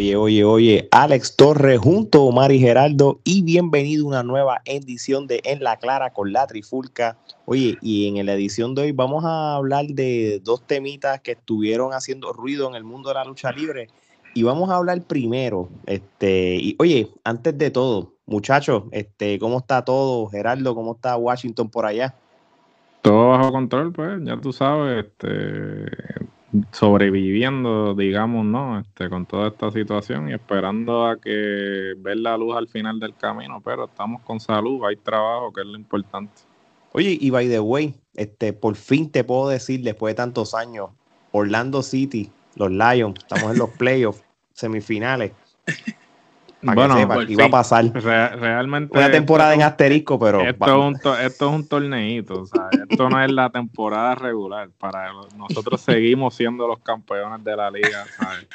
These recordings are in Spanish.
Oye, oye, oye, Alex Torres junto a Omar y Geraldo y bienvenido a una nueva edición de En la Clara con la Trifulca. Oye, y en la edición de hoy vamos a hablar de dos temitas que estuvieron haciendo ruido en el mundo de la lucha libre y vamos a hablar primero, este, y oye, antes de todo, muchachos, este, ¿cómo está todo? Geraldo, ¿cómo está Washington por allá? Todo bajo control, pues, ya tú sabes, este, sobreviviendo, digamos, ¿no? Este, con toda esta situación y esperando a que ver la luz al final del camino, pero estamos con salud, hay trabajo, que es lo importante. Oye, y by the way, este, por fin te puedo decir, después de tantos años, Orlando City, los Lions, estamos en los playoffs, semifinales. Bueno, iba a pasar. realmente. Una temporada en asterisco, pero. Esto es, un esto es un torneito, esto no es la temporada regular. Para nosotros seguimos siendo los campeones de la liga, ¿sabes?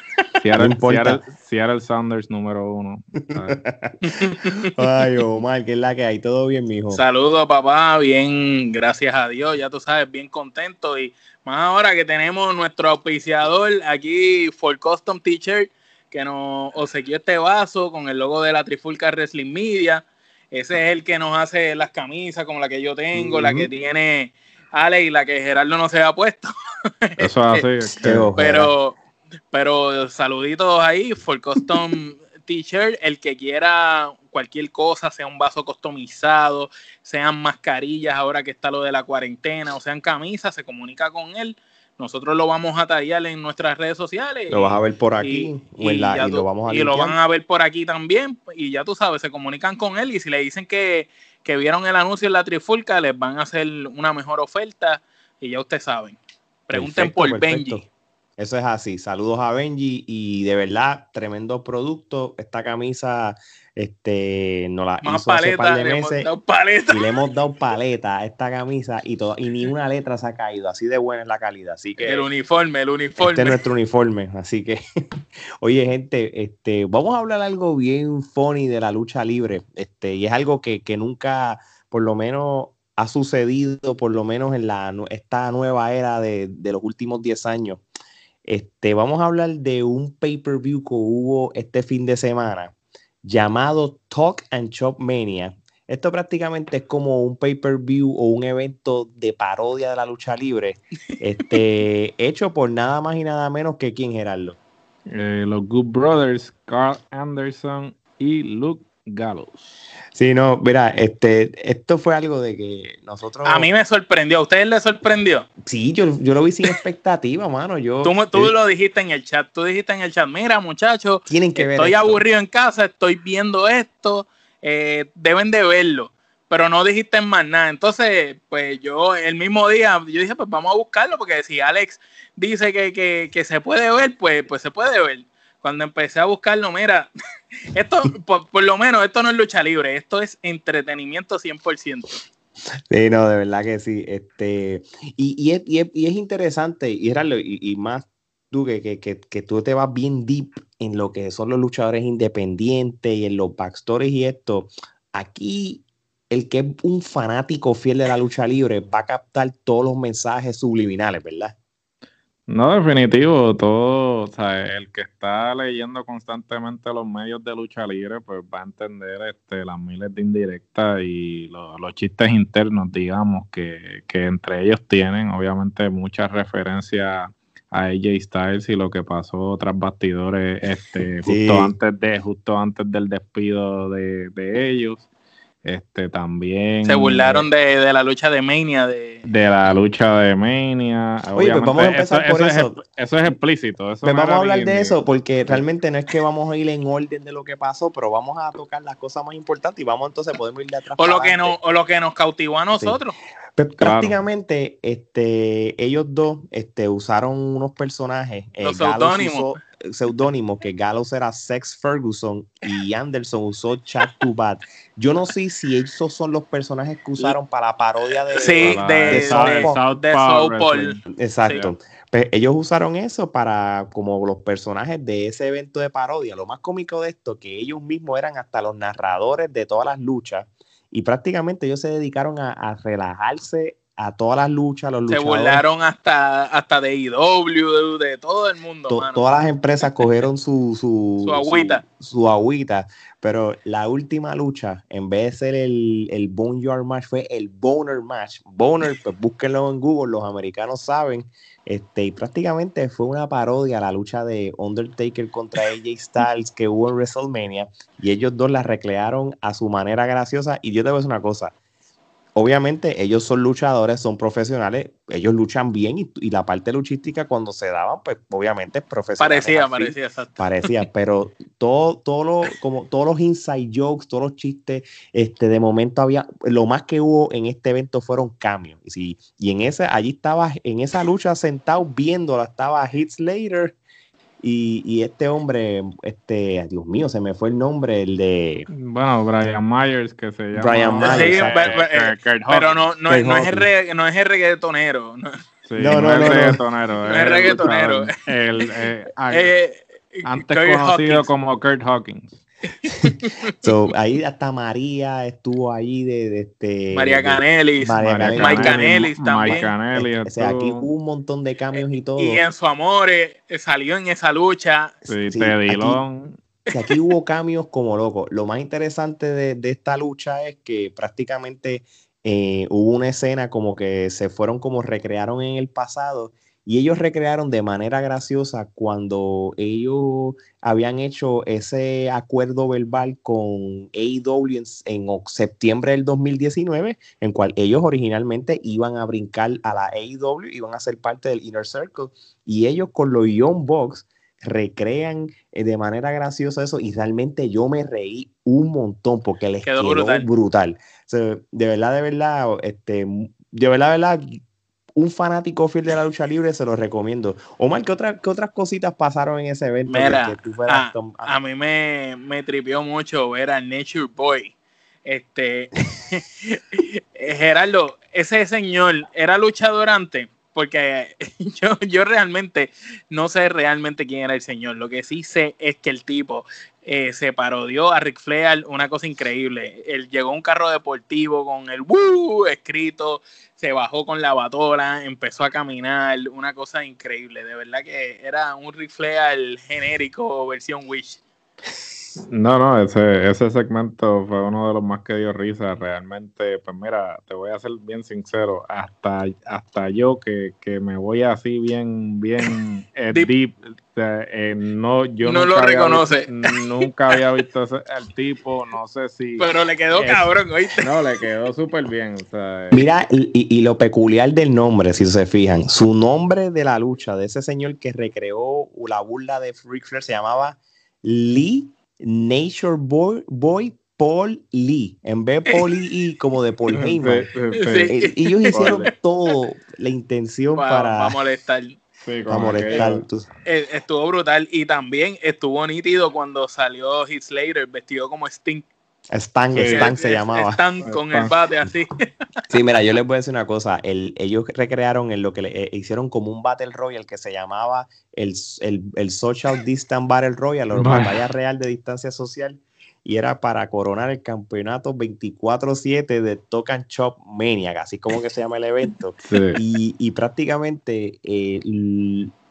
Era, si era, el Sanders número uno. Ay, Omar, que es la que hay. Todo bien, mijo. Saludos, papá. Bien, gracias a Dios. Ya tú sabes, bien contento. Y más ahora que tenemos nuestro auspiciador aquí, For Custom T-Shirt que nos obsequió este vaso con el logo de la Trifulca Wrestling Media. Ese es el que nos hace las camisas como la que yo tengo, la que tiene Ale y la que Gerardo no se ha puesto. Eso es así. pero, pero saluditos ahí, for custom t-shirt, el que quiera cualquier cosa, sea un vaso customizado, sean mascarillas ahora que está lo de la cuarentena, o sean camisas, se comunica con él nosotros lo vamos a tallar en nuestras redes sociales. Lo vas a ver por aquí y, lo vamos a Y lo van a ver por aquí también. Y ya tú sabes, se comunican con él y si le dicen que, vieron el anuncio en la Trifulca, les van a hacer una mejor oferta y ya ustedes saben. Pregunten por Benji. Eso es así. Saludos a Benji y de verdad, tremendo producto. Esta camisa este, nos la hizo hace par de meses y le hemos dado paleta a esta camisa y, todo, y ni una letra se ha caído. Así de buena es la calidad. Así que, el uniforme, el uniforme. Este es nuestro uniforme. Así que, oye, gente, este, vamos a hablar algo bien funny de la lucha libre. Este, y es algo que, nunca, por lo menos, ha sucedido, por lo menos en la, esta nueva era de, de los últimos 10 años. Este, vamos a hablar de un pay-per-view que hubo este fin de semana llamado Talk and Chop Mania. Esto prácticamente es como un pay-per-view o un evento de parodia de la lucha libre, este, hecho por nada más y nada menos que quién, Gerardo. Eh, los Good Brothers, Carl Anderson y Luke Gallows. Sí, no, mira, este, esto fue algo de que nosotros. A mí me sorprendió, ¿a ustedes les sorprendió? Sí, yo, yo lo vi sin expectativa, mano. Yo, tú, tú lo dijiste en el chat, tú dijiste en el chat, mira, muchachos, tienen que estoy aburrido en casa, estoy viendo esto, eh, deben de verlo, pero no dijiste más nada. Entonces, pues yo el mismo día, yo dije, pues vamos a buscarlo, porque si Alex dice que, que, que se puede ver, pues, pues se puede ver cuando empecé a buscarlo, mira, esto, por, lo menos, esto no es lucha libre, esto es entretenimiento 100%. Sí, no, de verdad que sí. Este, y, es, interesante, y, y, más tú que, que, tú te vas bien deep en lo que son los luchadores independientes y en los backstories y esto. Aquí, el que es un fanático fiel de la lucha libre va a captar todos los mensajes subliminales, ¿verdad? No, definitivo, todo, o sea, el que está leyendo constantemente los medios de lucha libre, pues va a entender este, las miles de indirectas y los chistes internos, digamos, que, que entre ellos tienen, obviamente, muchas referencias a AJ Styles y lo que pasó tras bastidores este, justo antes de, justo antes del despido de, de ellos. Este también. Se burlaron de, la lucha de Mania. De, la lucha de Mania. Oye, pues vamos a empezar por eso. eso. Es, explícito. Eso pues vamos a hablar de eso porque realmente no es que vamos a ir en orden de lo que pasó, pero vamos a tocar las cosas más importantes y vamos entonces podemos ir de atrás. O lo, que no, o lo que nos cautivó a nosotros. Pues prácticamente este, ellos dos este, usaron unos personajes. Eh, Los seudónimos seudónimo que Gallows era Sex Ferguson y Anderson usó Chad Tubat. Yo no sé si esos son los personajes que usaron para la parodia de, sí, de, South, Exacto. Pues ellos usaron eso para como los personajes de ese evento de parodia. Lo más cómico de esto, que ellos mismos eran hasta los narradores de todas las luchas y prácticamente ellos se dedicaron a, relajarse a todas las luchas, los Se burlaron hasta, hasta de IW, de, todo el mundo. todas las empresas cogieron su, su, su agüita. Su, agüita. Pero la última lucha, en vez de ser el, el Boneyard Match, fue el Boner Match. Boner, pues búsquenlo en Google, los americanos saben. Este, y prácticamente fue una parodia a la lucha de Undertaker contra AJ Styles que hubo en WrestleMania. Y ellos dos la recrearon a su manera graciosa. Y yo te voy a decir una cosa obviamente ellos son luchadores, son profesionales, ellos luchan bien y, la parte luchística cuando se daban, pues obviamente es profesional. Parecía, parecía, exacto. Parecía, pero todo, todo lo, como todos los inside jokes, todos los chistes, este, de momento había, lo más que hubo en este evento fueron cambios. Y, y en ese, allí estaba, en esa lucha sentado viéndola, estaba Heath Slater y, este hombre, este, Dios mío, se me fue el nombre, el de. Bueno, Brian Myers, que se llama. Brian Myers. pero no, no, es el re, no es el reggaetonero. No, no, no, es reggaetonero. No es reggaetonero. El, eh, eh, antes conocido como Kurt Hawkins. So, ahí hasta María estuvo ahí de, este María Canelis, Mike Canelis también. o sea, aquí hubo un montón de cambios y todo. Y en su amor eh, salió en esa lucha. Sí, sí Teddy Aquí, aquí hubo cambios como loco. Lo más interesante de, esta lucha es que prácticamente eh, hubo una escena como que se fueron como recrearon en el pasado y ellos recrearon de manera graciosa cuando ellos habían hecho ese acuerdo verbal con AEW en, septiembre del 2019, en cual ellos originalmente iban a brincar a la AEW, iban a ser parte del Inner Circle, y ellos con los Young Bucks recrean eh, de manera graciosa eso y realmente yo me reí un montón porque les quedó, brutal. de verdad, de verdad, este, de verdad, de verdad, un fanático fiel de la lucha libre, se lo recomiendo. Omar, ¿qué, otra, qué otras cositas pasaron en ese evento? a, mí me, me tripió mucho ver a Nature Boy. Este, Gerardo, ese señor era luchador antes, porque yo, yo realmente no sé realmente quién era el señor. Lo que sí sé es que el tipo eh, se parodió a Ric Flair, una cosa increíble. Él llegó un carro deportivo con el Woo escrito, se bajó con la batora, empezó a caminar, una cosa increíble. De verdad que era un Ric Flair genérico versión Wish. No, no, ese, ese segmento fue uno de los más que dio risa. Realmente, pues mira, te voy a ser bien sincero, hasta, hasta yo que, que me voy así bien, bien eh, deep, eh, no, yo no lo reconoce. nunca había visto ese, el tipo, no sé si. Pero le quedó cabrón, ¿oíste? No, le quedó súper bien. Mira, y, y, lo peculiar del nombre, si se fijan, su nombre de la lucha, de ese señor que recreó la burla de Freak Flair, se llamaba Lee Nature Boy, Boy Paul Lee, en vez de Paul Lee como de Paul Heyman. Eh, ellos hicieron todo la intención para, molestar. para molestar. Eh, estuvo brutal y también estuvo nítido cuando salió Heath Slater vestido como Sting. Stan, Stan se llamaba. Stan con el bate así. Sí, mira, yo les voy a decir una cosa. ellos recrearon en lo que le, eh, hicieron como un Battle Royale que se llamaba el, el, Social Distance Battle Royale, o batalla real de distancia social, y era para coronar el campeonato 24-7 de Token Chop Maniac, así como que se llama el evento. Y, y, prácticamente eh,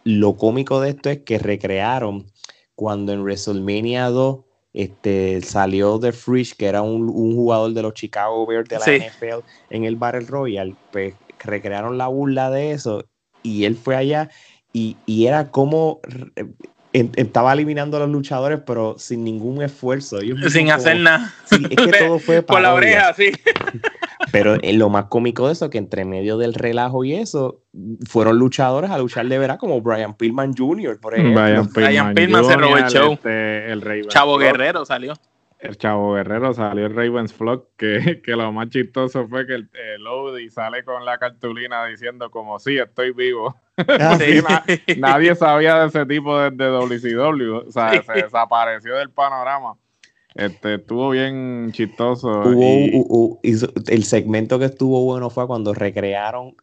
lo cómico de esto es que recrearon cuando en WrestleMania 2 este, salió de Frisch, que era un, jugador de los Chicago Bears de la NFL en el Battle Royale, pues recrearon la burla de eso y él fue allá y, era como estaba eliminando a los luchadores, pero sin ningún esfuerzo. sin hacer nada. es que todo fue Por la oreja, sí. Pero eh, lo más cómico de eso, que entre medio del relajo y eso, fueron luchadores a luchar de verdad, como Brian Pillman Jr., por ejemplo. Brian Pillman, se robó el show. Este, el Chavo Guerrero salió. El Chavo Guerrero salió el Ravens Flock, que, que lo más chistoso fue que el, el sale con la cartulina diciendo como sí, estoy vivo. Ah, nadie sabía de ese tipo de, de WCW, o sea, se desapareció del panorama. Este, estuvo bien chistoso. Hubo, el segmento que estuvo bueno fue cuando recrearon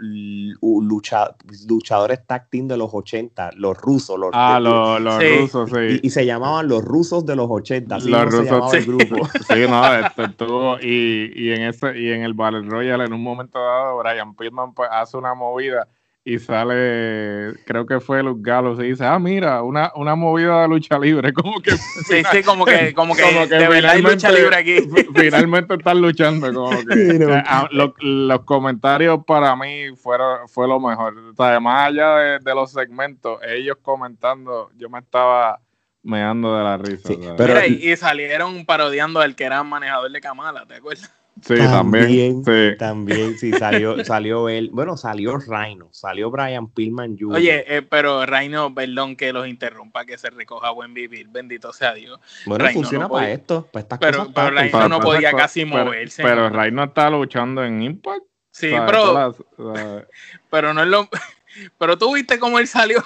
luchadores tag team de los 80, los rusos. Los, ah, los, rusos, sí. Y, se llamaban los rusos de los 80, así los rusos, el grupo. Sí, no, este, estuvo, y, y, en ese, y en el Battle Royale, en un momento dado, Brian Pillman pues, hace una movida y sale, creo que fue Los Galos y dice, ah, mira, una, una movida de lucha libre, como que... Sí, sí, como que, como que, de verdad hay lucha libre aquí. Finalmente están luchando, como que... Eh, ah, los comentarios para mí fueron, fue lo mejor. O sea, más allá de, los segmentos, ellos comentando, yo me estaba meando de la risa. pero, y, y, salieron parodiando al que era manejador de Kamala, ¿te acuerdas? Sí, también. También, sí, salió, salió él. Bueno, salió Rhino, salió Brian Pillman Jr. Oye, eh, pero Rhino, perdón que los interrumpa, que se recoja buen vivir, bendito sea Dios. Bueno, funciona para esto, para estas pero, cosas. Pero Rhino no podía casi moverse. Pero Rhino está luchando en Impact. Sí, pero, pero no es lo. Pero tú viste cómo él salió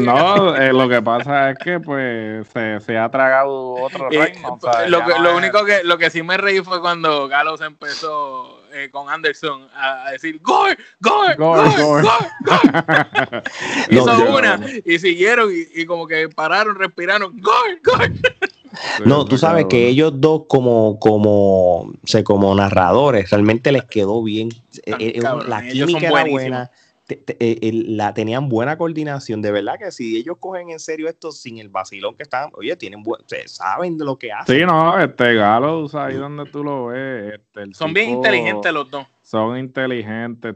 no eh, lo que pasa es que pues se, ha tragado otro reino. lo, único que lo que sí me reí fue cuando Galos empezó eh, con Anderson a, decir ¡Gore! ¡Gore! ¡Gore! ¡Gore! Hizo una y siguieron y, como que pararon, respiraron ¡Gore! ¡Gore! No, tú sabes que ellos dos como, como, sé, como narradores, realmente les quedó bien. Eh, la química era buena eh, la, tenían buena coordinación. De verdad que si ellos cogen en serio esto sin el vacilón que están, oye, tienen saben de lo que hacen. Sí, no, este Galo, ahí donde tú lo ves. Este, son bien inteligentes los dos. Son inteligentes,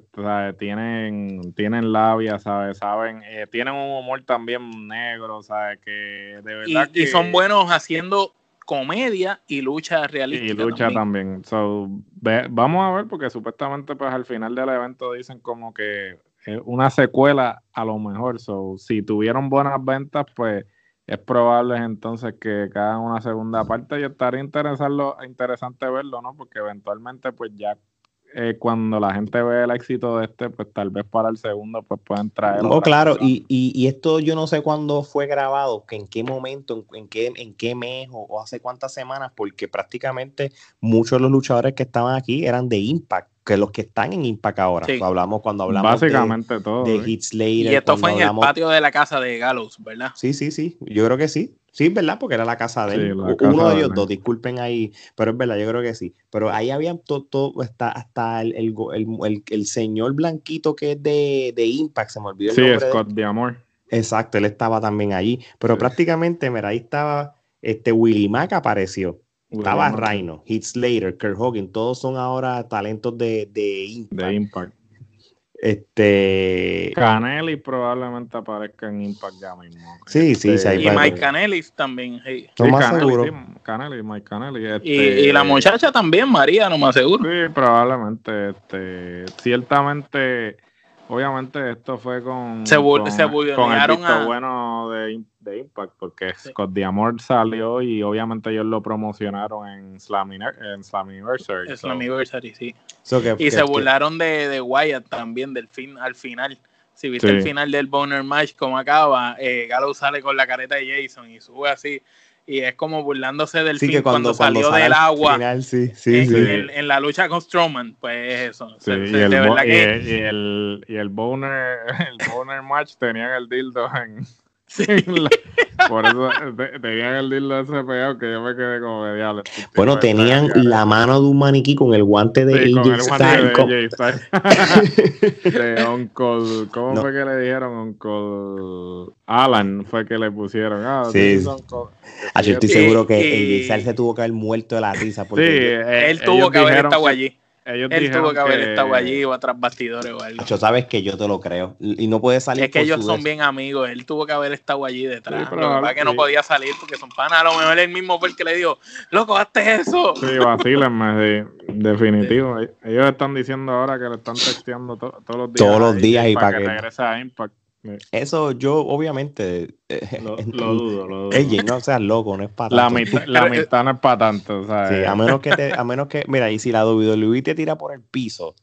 tienen, tienen labia, ¿sabes? Saben, eh, tienen un humor también negro, ¿sabes? Que de verdad. Y, son buenos haciendo comedia y lucha realística. Y lucha también. vamos a ver, porque supuestamente pues al final del evento dicen como que una secuela a lo mejor. So, si tuvieron buenas ventas, pues es probable entonces que hagan una segunda parte y estaría interesante verlo, ¿no? Porque eventualmente, pues ya eh, cuando la gente ve el éxito de este, pues tal vez para el segundo, pues pueden traer. No, claro, y, y, esto yo no sé cuándo fue grabado, que en qué momento, en, qué, en qué mes o, hace cuántas semanas, porque prácticamente muchos de los luchadores que estaban aquí eran de Impact que los que están en Impact ahora. Hablamos cuando hablamos Básicamente de, todo. de Hit Y esto fue en el patio de la casa de Gallows, ¿verdad? Sí, sí, sí. Yo creo que sí. Sí, ¿verdad? Porque era la casa de él. Uno de ellos dos, disculpen ahí, pero es verdad, yo creo que sí. Pero ahí había todo, hasta, hasta el, el, el, señor blanquito que es de, de, Impact, se me olvidó el sí, nombre. Sí, Scott de Amor. Exacto, él estaba también allí. Pero prácticamente, mira, ahí estaba, este Willy Mac apareció. Estaba Rhino, Heath Slater, Kurt Hogan, todos son ahora talentos de, de Impact. De Impact. Este. Canelli probablemente aparezca en Impact ya mismo. Sí, sí, sí. y Mike Canelli también. Sí. No más seguro. Canelli, Mike Canelli. Este... Y, y, la muchacha también, María, no más seguro. Sí, probablemente. Este, ciertamente obviamente esto fue con, se, con, se con el visto bueno de, de, Impact, porque Scott Diamond salió y obviamente ellos lo promocionaron en, Slam, en Slammiversary. Slammiversary, sí. y se burlaron de, de, Wyatt también del fin, al final. Si viste el final del Boner Match, como acaba, eh, Gallows sale con la careta de Jason y sube así y es como burlándose del fin cuando, salió del agua en, en, la lucha con Strowman, pues eso. y, el, y, el, y, el, boner, el boner match tenían el dildo en, Sí. por eso tenían el dildo ese pegado que yo me quedé como mediable. Bueno, tenían la mano de un maniquí con el guante de sí, AJ Styles. De, Uncle, ¿cómo fue que le dijeron? Uncle Alan fue que le pusieron. Ah, sí. Ah, yo estoy seguro que AJ Styles se tuvo que haber muerto de la risa. Porque sí, eh, él tuvo que haber estado allí él tuvo que haber estado allí o atrás bastidores o algo. Yo sabes que yo te lo creo. Y no puede salir. Es que ellos son bien amigos. Él tuvo que haber estado allí detrás. pero que que no podía salir porque son panas. A lo mejor él mismo fue el que le dijo, loco, hazte eso. Sí, vacílenme, sí, definitivo. Ellos están diciendo ahora que le están texteando todos los días. Todos los días y para, que, que regrese a Impact. Eso yo obviamente eh, lo, dudo, lo dudo. Ella no seas loco, no es para la mitad, la mitad no es para tanto, Sí, a menos que te, a menos que, mira, y si la WWE te tira por el piso,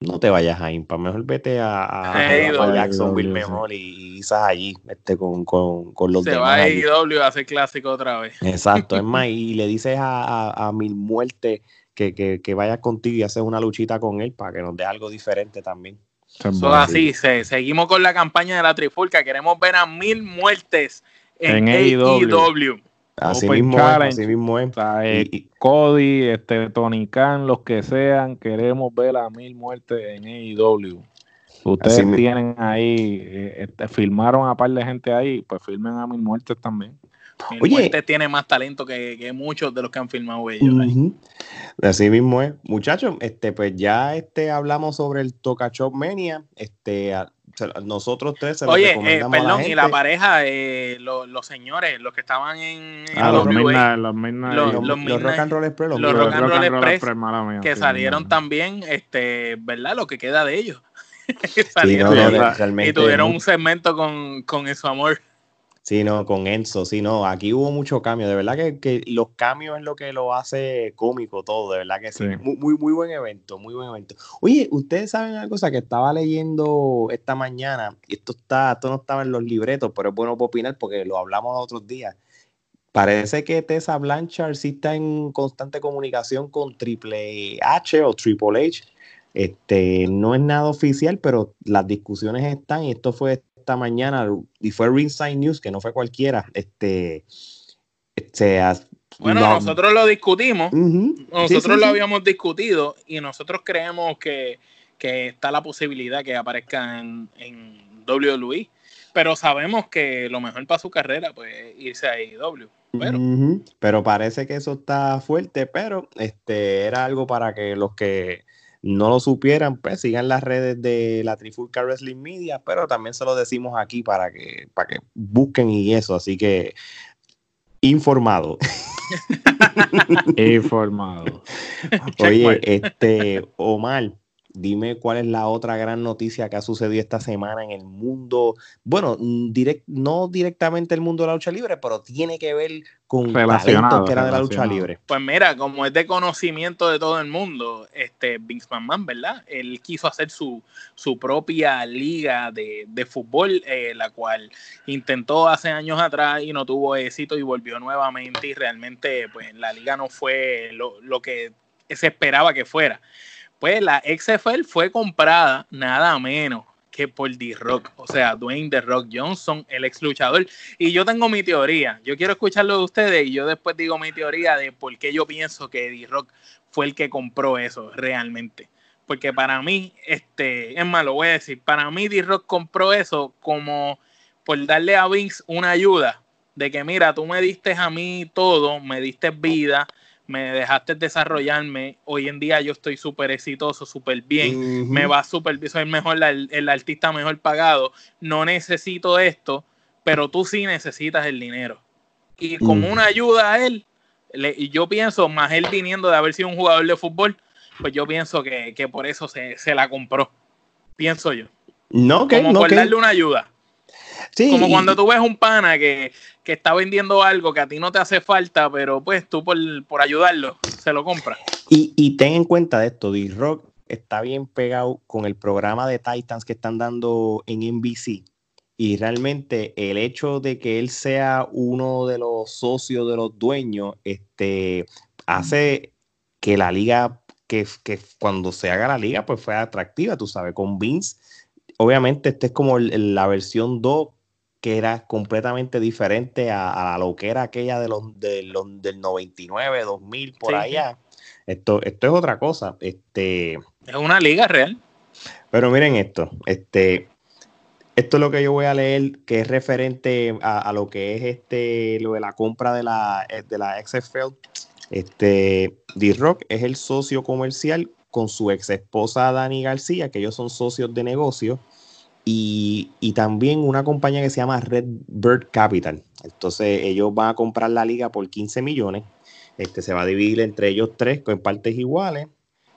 no te vayas a Impa, mejor vete a, a, Jacksonville mejor y, quizás allí este, con, con, con los Se va a IW a hacer clásico otra vez. Exacto, es más, y le dices a, a, Mil Muerte que, que, que vayas contigo y haces una luchita con él para que nos dé algo diferente también. Eso así, se, seguimos con la campaña de la Trifulca, queremos ver a Mil Muertes en, en AEW. Así mismo, así mismo es. Eh, Cody, este, Tony Khan, los que sean, queremos ver a mil muertes en AEW. Ustedes tienen ahí, eh, este, filmaron a par de gente ahí, pues filmen a mil muertes también. Mil Oye, muertes tiene más talento que, muchos de los que han filmado ellos. Así mismo es. Muchachos, este, pues ya este, hablamos sobre el Toca Shop Mania. Este, nosotros tres se Oye, eh, perdón, y la pareja, eh, los señores, los que estaban en, ah, los, midnight, los, los, Rock and Roll Express, los, Rock and Roll Express, que salieron también, este, ¿verdad? Lo que queda de ellos. salieron, y tuvieron un segmento con, con su amor. Sí, no, con Enzo, sí, no, aquí hubo mucho cambio, de verdad que, los cambios es lo que lo hace cómico todo, de verdad que sí. Muy, muy, muy, buen evento, muy buen evento. Oye, ustedes saben una cosa que estaba leyendo esta mañana, esto está, esto no estaba en los libretos, pero es bueno opinar porque lo hablamos otros días. Parece que Tessa Blanchard sí está en constante comunicación con Triple H o Triple H. Este, no es nada oficial, pero las discusiones están y esto fue esta mañana y fue Ringside News, que no fue cualquiera. Este, este bueno, nosotros lo discutimos, nosotros lo habíamos discutido y nosotros creemos que, está la posibilidad que aparezca en, en WWE, pero sabemos que lo mejor para su carrera pues irse a AEW. Pero. pero parece que eso está fuerte, pero este era algo para que los que no lo supieran, pues sigan las redes de la Trifulca Wrestling Media, pero también se lo decimos aquí para que, para que busquen y eso, así que informado. informado. Oye, este, Omar, dime cuál es la otra gran noticia que ha sucedido esta semana en el mundo, bueno, no directamente el mundo de la lucha libre, pero tiene que ver con talento que era de la lucha libre. Pues mira, como es de conocimiento de todo el mundo, este Vince McMahon, ¿verdad? Él quiso hacer su, su propia liga de, fútbol, eh, la cual intentó hace años atrás y no tuvo éxito y volvió nuevamente y realmente pues la liga no fue lo, lo que se esperaba que fuera. Pues la XFL fue comprada nada menos que por D-Rock, o sea, Dwayne The Rock Johnson, el ex luchador. Y yo tengo mi teoría, yo quiero escucharlo de ustedes y yo después digo mi teoría de por qué yo pienso que D-Rock fue el que compró eso realmente. Porque para mí, este, es más, lo voy a decir, para mí D-Rock compró eso como por darle a Vince una ayuda de que mira, tú me diste a mí todo, me diste vida, me dejaste desarrollarme. Hoy en día yo estoy súper exitoso, súper bien, me va súper bien, soy el mejor, el, artista mejor pagado. No necesito esto, pero tú sí necesitas el dinero. Y como una ayuda a él, y yo pienso, más él viniendo de haber sido un jugador de fútbol, pues yo pienso que, por eso se, la compró. Pienso yo. No, que Como no, por darle una ayuda. Como cuando tú ves un pana que, está vendiendo algo que a ti no te hace falta, pero pues tú por, ayudarlo se lo compras. Y, ten en cuenta de esto, D-Rock está bien pegado con el programa de Titans que están dando en NBC. Y realmente el hecho de que él sea uno de los socios de los dueños, este, hace que la liga, que, que cuando se haga la liga, pues fue atractiva, tú sabes, con Vince. Obviamente, este es como la versión 2 que era completamente diferente a, lo que era aquella de los, de los del 99, 2000, por allá. Esto, esto es otra cosa. Este, es una liga real. Pero miren esto, este, esto es lo que yo voy a leer, que es referente a, lo que es este, lo de la compra de la, eh, de la XFL. Este, D-Rock es el socio comercial con su ex esposa Dani García, que ellos son socios de negocio y, también una compañía que se llama Red Bird Capital. Entonces ellos van a comprar la liga por 15 millones. Este, se va a dividir entre ellos tres con partes iguales.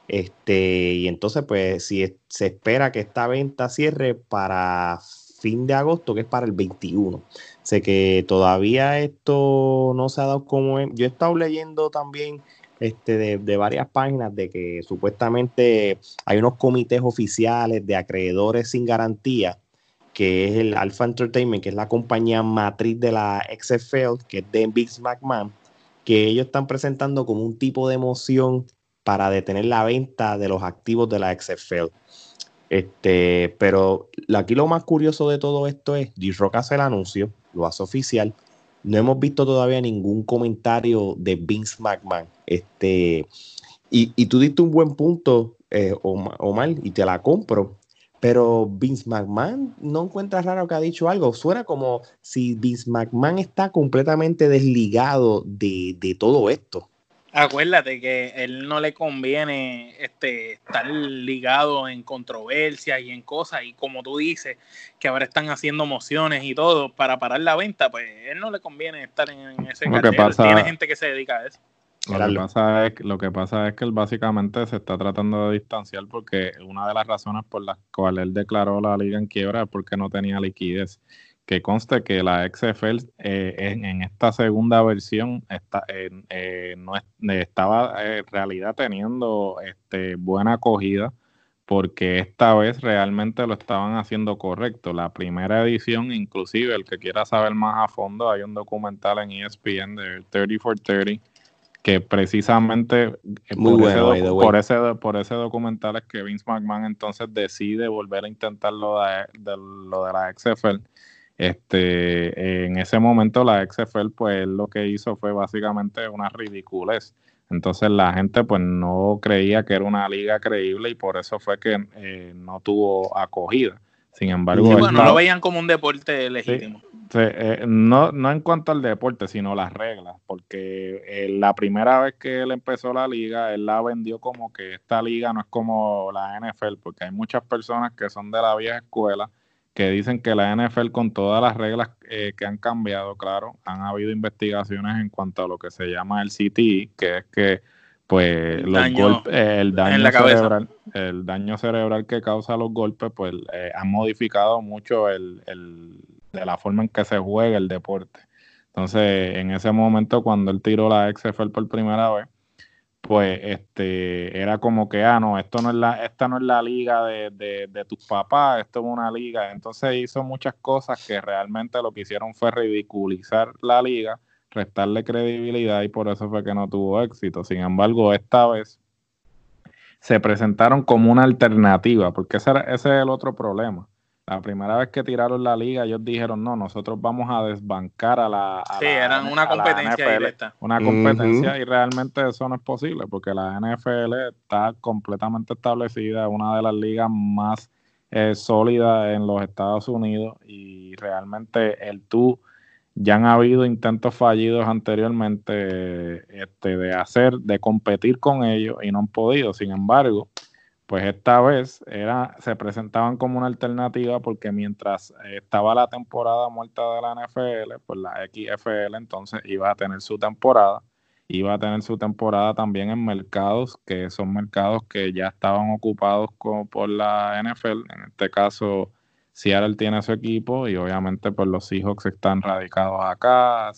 Este, y entonces, pues, si se espera que esta venta cierre para fin de agosto, que es para el 21. Sé que todavía esto no se ha dado como... Yo he estado leyendo también este, de, varias páginas de que supuestamente hay unos comités oficiales de acreedores sin garantía, que es el Alpha Entertainment, que es la compañía matriz de la XFL, que es de Vince McMahon, que ellos están presentando como un tipo de moción para detener la venta de los activos de la XFL. Este, pero aquí lo más curioso de todo esto es, D-Rock hace el anuncio, lo hace oficial, no hemos visto todavía ningún comentario de Vince McMahon. Este, y, y tú diste un buen punto, eh, Omar, y te la compro. Pero Vince McMahon no encuentra raro que ha dicho algo. Suena como si Vince McMahon está completamente desligado de, de todo esto acuérdate que él no le conviene este, estar ligado en controversias y en cosas, y como tú dices, que ahora están haciendo mociones y todo para parar la venta, pues él no le conviene estar en, ese lo Tiene gente que se dedica a eso. Lo que, pasa es, lo que pasa es que él básicamente se está tratando de distanciar porque una de las razones por las cuales él declaró la liga en quiebra es porque no tenía liquidez que conste que la XFL eh, en, esta segunda versión está, eh, no estaba en realidad teniendo este, buena acogida porque esta vez realmente lo estaban haciendo correcto. La primera edición, inclusive, el que quiera saber más a fondo, hay un documental en ESPN de 30 for 30 que precisamente eh, por, ese por, ese, por, ese, documental es que Vince McMahon entonces decide volver a intentar lo de, de lo de la XFL este, en ese momento la XFL, pues lo que hizo fue básicamente una ridiculez. Entonces la gente pues no creía que era una liga creíble y por eso fue que eh, no tuvo acogida. Sin embargo, no lo veían como un deporte legítimo. Eh, no, no en cuanto al deporte, sino las reglas, porque eh, la primera vez que él empezó la liga, él la vendió como que esta liga no es como la NFL, porque hay muchas personas que son de la vieja escuela que dicen que la NFL con todas las reglas eh, que han cambiado, claro, han habido investigaciones en cuanto a lo que se llama el CTE, que es que pues los golpes, el daño cerebral, el daño cerebral que causa los golpes, pues eh, han modificado mucho el, el, de la forma en que se juega el deporte. Entonces, en ese momento, cuando él tiró la XFL por primera vez, pues este era como que, ah, no, esto no es la, esta no es la liga de, de, tus papás, esto es una liga. Entonces hizo muchas cosas que realmente lo que hicieron fue ridiculizar la liga, restarle credibilidad y por eso fue que no tuvo éxito. Sin embargo, esta vez se presentaron como una alternativa, porque ese, ese es el otro problema la primera vez que tiraron la liga, ellos dijeron, no, nosotros vamos a desbancar a la... sí, eran una competencia directa. Una competencia y realmente eso no es posible porque la NFL está completamente establecida, es una de las ligas más eh, sólidas en los Estados Unidos y realmente el tú, ya han habido intentos fallidos anteriormente este, de hacer, de competir con ellos y no han podido. Sin embargo, pues esta vez era, se presentaban como una alternativa porque mientras estaba la temporada muerta de la NFL, pues la XFL entonces iba a tener su temporada, iba a tener su temporada también en mercados que son mercados que ya estaban ocupados por la NFL, en este caso Seattle tiene su equipo y obviamente pues los Seahawks están radicados acá,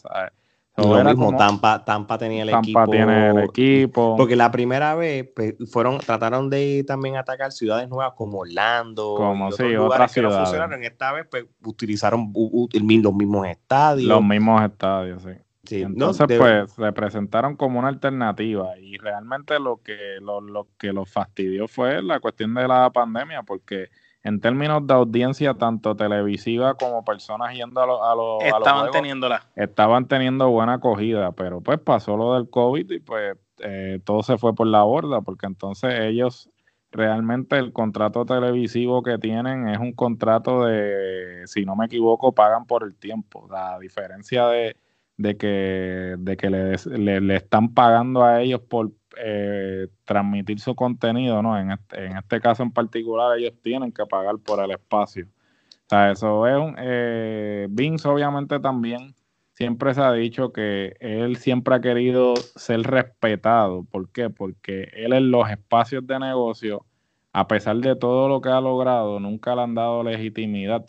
lo mismo, Tampa, Tampa tenía el Tampa tiene el equipo. Porque la primera vez pues, fueron, trataron de también atacar ciudades nuevas como Orlando, como sí, otras ciudades. No funcionaron. Esta vez pues, utilizaron los mismos estadios. Los mismos estadios, sí. Entonces, pues, se presentaron como una alternativa y realmente lo que lo, lo que los fastidió fue la cuestión de la pandemia, porque en términos de audiencia, tanto televisiva como personas yendo a los a lo, estaban teniéndola. Estaban teniendo buena acogida, pero pues pasó lo del COVID y pues eh, todo se fue por la borda, porque entonces ellos realmente el contrato televisivo que tienen es un contrato de, si no me equivoco, pagan por el tiempo. La diferencia de, de que, de que le, le están pagando a ellos por eh, transmitir su contenido, ¿no? En este, en este caso en particular, ellos tienen que pagar por el espacio. O sea, eso es un. Eh, Vince, obviamente, también siempre se ha dicho que él siempre ha querido ser respetado. ¿Por qué? Porque él en los espacios de negocio, a pesar de todo lo que ha logrado, nunca le han dado legitimidad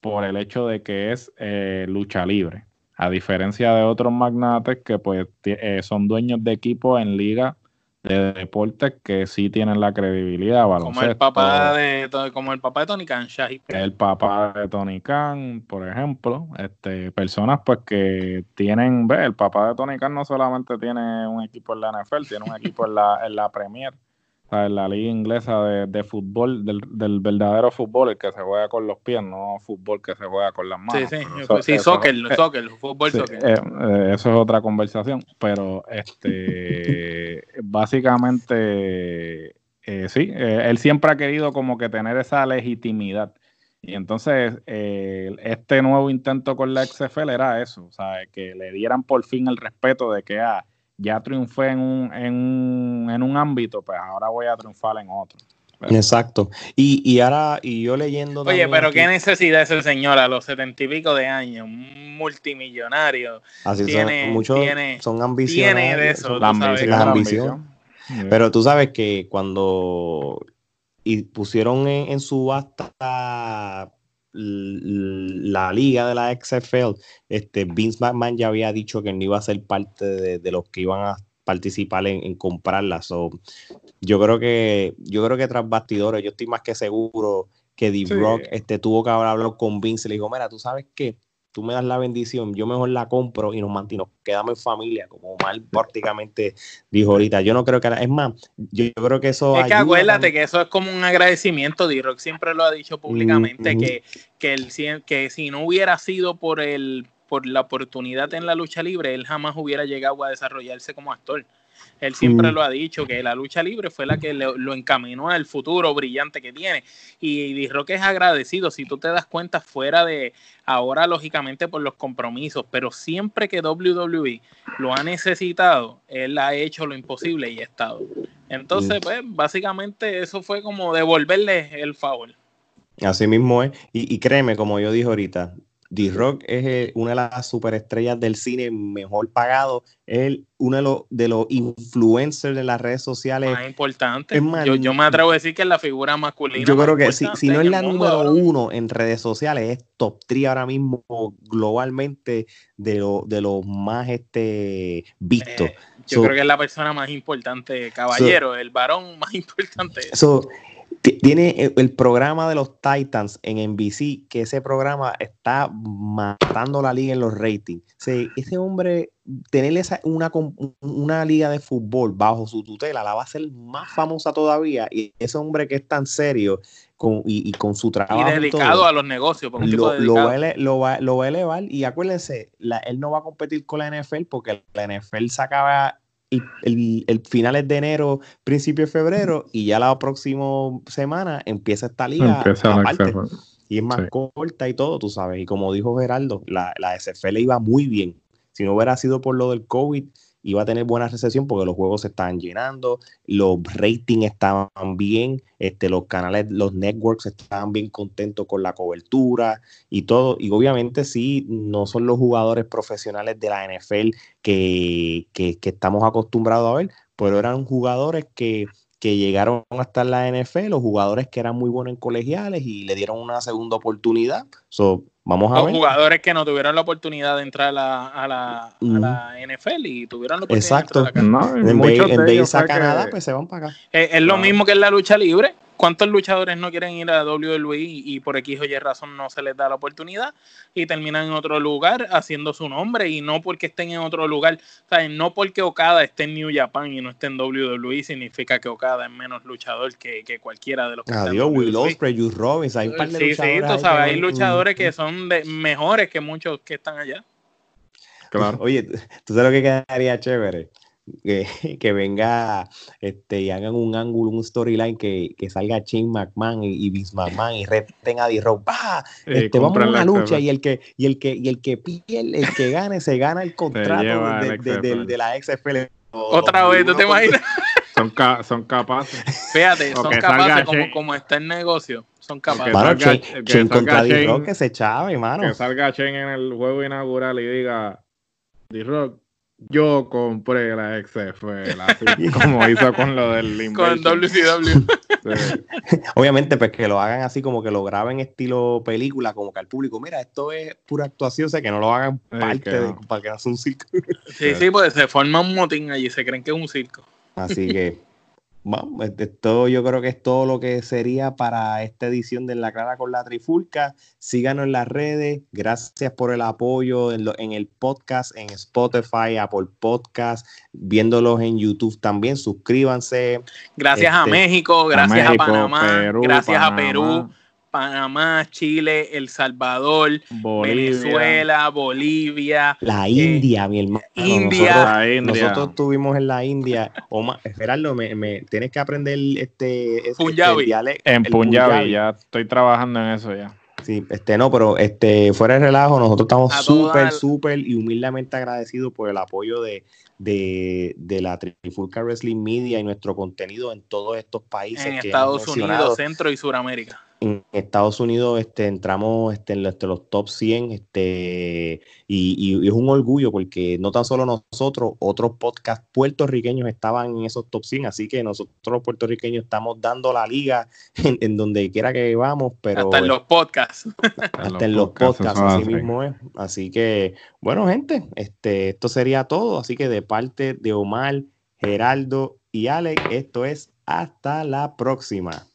por el hecho de que es eh, lucha libre. A diferencia de otros magnates que pues eh, son dueños de equipos en liga de deportes que sí tienen la credibilidad. Como el papá de como el papá de Tony Khan, El papá de Tony Khan, por ejemplo, este, personas pues que tienen, ve, el papá de Tony Khan no solamente tiene un equipo en la NFL, tiene un equipo en la, en la Premier en la liga inglesa de, fútbol, del, verdadero fútbol, el que se juega con los pies, no fútbol que se juega con las manos. Sí, sí, sí soccer, soccer, fútbol, soccer. Eh, eh, eso es otra conversación, pero este básicamente eh, sí, él siempre ha querido como que tener esa legitimidad. Y entonces, este nuevo intento con la XFL era eso, o sea, que le dieran por fin el respeto de que, ah, ya triunfé en un, en, en un ámbito, pues ahora voy a triunfar en otro. Exacto. Y, y, ahora, y yo leyendo. Oye, pero qué necesidad ese señor a los setenta y pico de años, multimillonario. Así tiene, son, muchos son ambiciones. Tiene de eso, la, ambición. Pero tú sabes que cuando y pusieron en, en subasta la liga de la XFL, este, Vince McMahon ya había dicho que no iba a ser parte de, los que iban a participar en, comprarla. yo creo que, yo creo que tras bastidores, yo estoy más que seguro que The Rock este, tuvo que hablar con Vince y le dijo, mira, tú sabes que tú me das la bendición, yo mejor la compro y nos mantenemos, quedamos en familia, como mal prácticamente dijo ahorita. Yo no creo que, es más, yo, creo que eso... Es que acuérdate que eso es como un agradecimiento, D-Rock siempre lo ha dicho públicamente, que, que, el, que si no hubiera sido por, el, por la oportunidad en la lucha libre, él jamás hubiera llegado a desarrollarse como actor. Él siempre mm. lo ha dicho, que la lucha libre fue la que lo, encaminó al futuro brillante que tiene. Y dijo que es agradecido, si tú te das cuenta, fuera de ahora, lógicamente, por los compromisos, pero siempre que WWE lo ha necesitado, él ha hecho lo imposible y ha estado. Entonces, pues, básicamente eso fue como devolverle el favor. Así mismo es. Y, y créeme, como yo dije ahorita, D-Rock es eh, una de las superestrellas del cine mejor pagado. Es uno de los, de los influencers de las redes sociales. Más importante. yo, me atrevo a decir que es la figura masculina. Yo creo que si, si, no es la número uno en redes sociales, es top 3 ahora mismo globalmente de los de más este, vistos. Eh, yo creo que es la persona más importante, caballero, el varón más importante. So, tiene el, programa de los Titans en NBC, que ese programa está matando la liga en los ratings. ese hombre, tener esa, una, una liga de fútbol bajo su tutela, la va a hacer más famosa todavía. Y ese hombre que es tan serio con, y, con su trabajo. Y dedicado a los negocios. lo, lo, va lo, va, a elevar. Y acuérdense, él no va a competir con la NFL porque la NFL sacaba el, el, finales de enero, principio de febrero, y ya la próxima semana empieza esta liga aparte. Y es más corta y todo, tú sabes. Y como dijo Geraldo, la, la SFL iba muy bien. Si no hubiera sido por lo del COVID, iba a tener buena recepción porque los juegos se estaban llenando, los ratings estaban bien, este, los canales, los networks estaban bien contentos con la cobertura y todo. Y obviamente sí, no son los jugadores profesionales de la NFL que, que, estamos acostumbrados a ver, pero eran jugadores que que llegaron hasta la NFL, los jugadores que eran muy buenos en colegiales y le dieron una segunda oportunidad. So, vamos a los jugadores que no tuvieron la oportunidad de entrar a la, a la, NFL y tuvieron la oportunidad Exacto. de entrar a la en, vez, de irse a Canadá, pues se van para acá. es lo mismo que en la lucha libre. ¿Cuántos luchadores no quieren ir a WWE y por X o Y razón no se les da la oportunidad y terminan en otro lugar haciendo su nombre y no porque estén en otro lugar? O no porque Okada esté en New Japan y no esté en WWE significa que Okada es menos luchador que, cualquiera de los que Adiós, Will Ospreay, Juice Robbins, hay un Sí, sí, tú sabes, hay luchadores que son de, mejores que muchos que están allá. Claro. Oye, ¿tú sabes lo que quedaría chévere? Que, que, venga este, y hagan un ángulo, un storyline que, que salga Shane McMahon y, y Vince McMahon y reten a D-Rock. Este, vamos a una lucha y el que y el que y el que pierde, el que gane, se gana el contrato de, de, de, la XFL. Otra vez, ¿tú te imaginas? Son, son capaces. Fíjate, son capaces como, como está el negocio. Son capaces. Mano, Chen, que se hermano. Que salga Chen en el juego inaugural y diga D-Rock yo compré la XFL, así como hizo con lo del Con WCW. Obviamente, pues que lo hagan así, como que lo graben estilo película, como que al público, mira, esto es pura actuación, o sea, que no lo hagan parte de, para que un circo. Sí, sí, pues se forma un motín allí, se creen que es un circo. Así que, bueno, esto yo creo que es todo lo que sería para esta edición de La Clara con la Trifulca. Síganos en las redes. Gracias por el apoyo en, el podcast, en Spotify, Apple Podcast, viéndolos en YouTube también. Suscríbanse. Gracias a este, México, gracias a, Panamá, gracias a Perú Panamá, Chile, El Salvador, Venezuela, Bolivia. La India, mi hermano. India. Nosotros, estuvimos en la India. Omar, Gerardo, me, tienes que aprender este, este Punjabi. en Punjabi, ya estoy trabajando en eso ya. Sí, este no, pero este fuera de relajo, nosotros estamos súper, súper y humildemente agradecidos por el apoyo de, de, de, la Trifulca Wrestling Media y nuestro contenido en todos estos países. En Estados Unidos, Centro y Suramérica en Estados Unidos este, entramos este, en los, los top 100 este, y, es un orgullo porque no tan solo nosotros, otros podcasts puertorriqueños estaban en esos top 100, así que nosotros los puertorriqueños estamos dando la liga en, donde quiera que vamos, pero... Hasta en los podcasts. Hasta en los podcasts, así mismo es. Así que, bueno, gente, este, esto sería todo, así que de parte de Omar, Geraldo y Alex, esto es hasta la próxima.